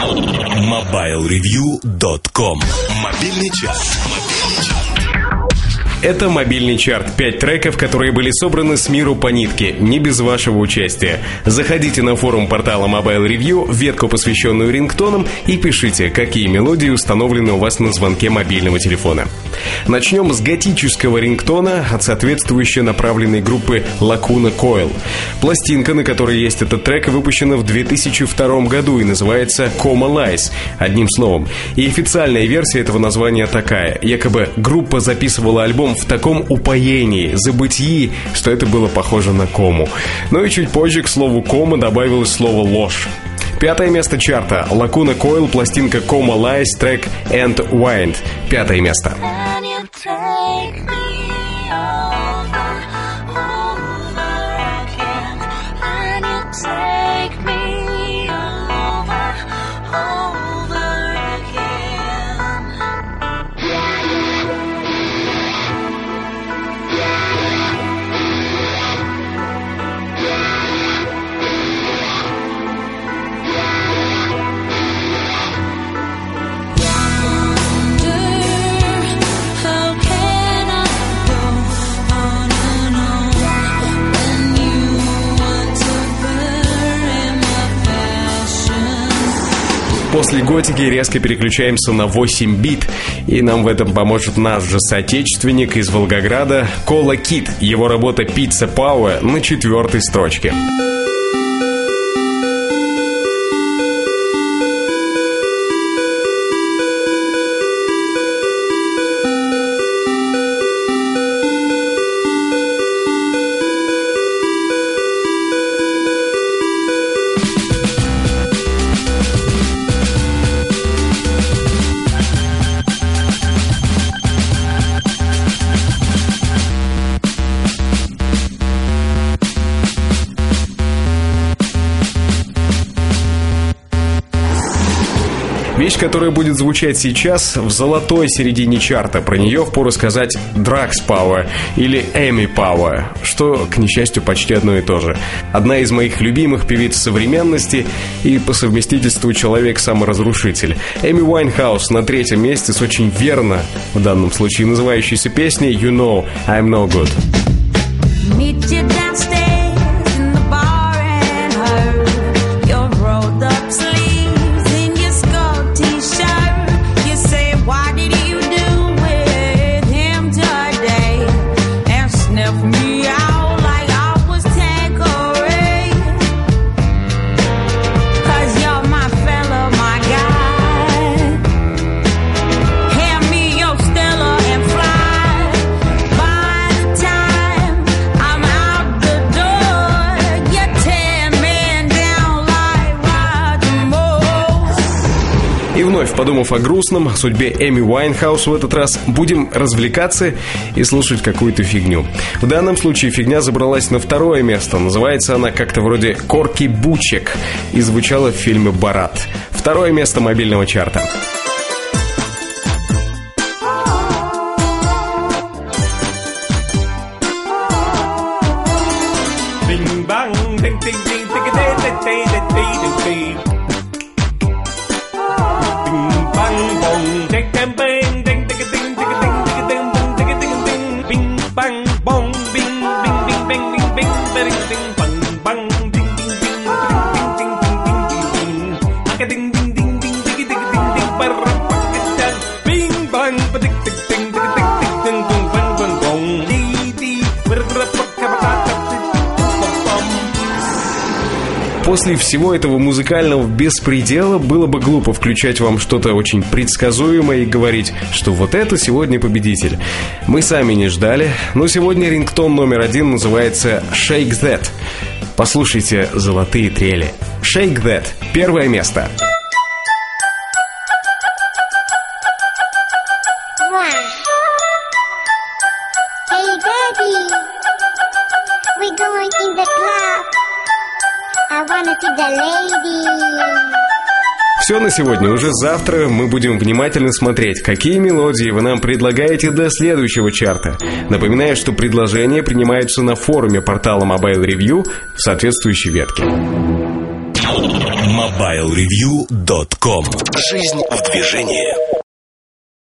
MobileReview.com Мобильный час. Это мобильный чарт. Пять треков, которые были собраны с миру по нитке, не без вашего участия. Заходите на форум портала Mobile Review, ветку, посвященную рингтонам, и пишите, какие мелодии установлены у вас на звонке мобильного телефона. Начнем с готического рингтона от соответствующей направленной группы Lacuna Coil. Пластинка, на которой есть этот трек, выпущена в 2002 году и называется Coma Lies, одним словом. И официальная версия этого названия такая. Якобы группа записывала альбом в таком упоении, забытии, что это было похоже на кому. Ну и чуть позже к слову кома добавилось слово ложь. Пятое место чарта. Лакуна Койл, пластинка Coma Lies, трек And Wind. Пятое место. После готики резко переключаемся на 8 бит, и нам в этом поможет наш же соотечественник из Волгограда Кола Кит. Его работа «Пицца Пауэ» на четвертой строчке. Вещь, которая будет звучать сейчас в золотой середине чарта. Про нее впору сказать Дракс Power или Эми Power, что, к несчастью, почти одно и то же. Одна из моих любимых певиц современности и по совместительству человек-саморазрушитель. Эми Уайнхаус на третьем месте с очень верно, в данном случае называющейся песней You Know I'm No Good. Meet you downstairs. Вновь подумав о грустном, судьбе Эми Уайнхаус в этот раз, будем развлекаться и слушать какую-то фигню. В данном случае фигня забралась на второе место. Называется она как-то вроде «Корки Бучек» и звучала в фильме «Барат». Второе место мобильного чарта. После всего этого музыкального беспредела было бы глупо включать вам что-то очень предсказуемое и говорить, что вот это сегодня победитель. Мы сами не ждали, но сегодня рингтон номер один называется «Shake That». Послушайте золотые трели. «Shake That» — первое место. Hey, Все на сегодня. Уже завтра мы будем внимательно смотреть, какие мелодии вы нам предлагаете до следующего чарта. Напоминаю, что предложения принимаются на форуме портала Mobile Review в соответствующей ветке. MobileReview.com Жизнь в движении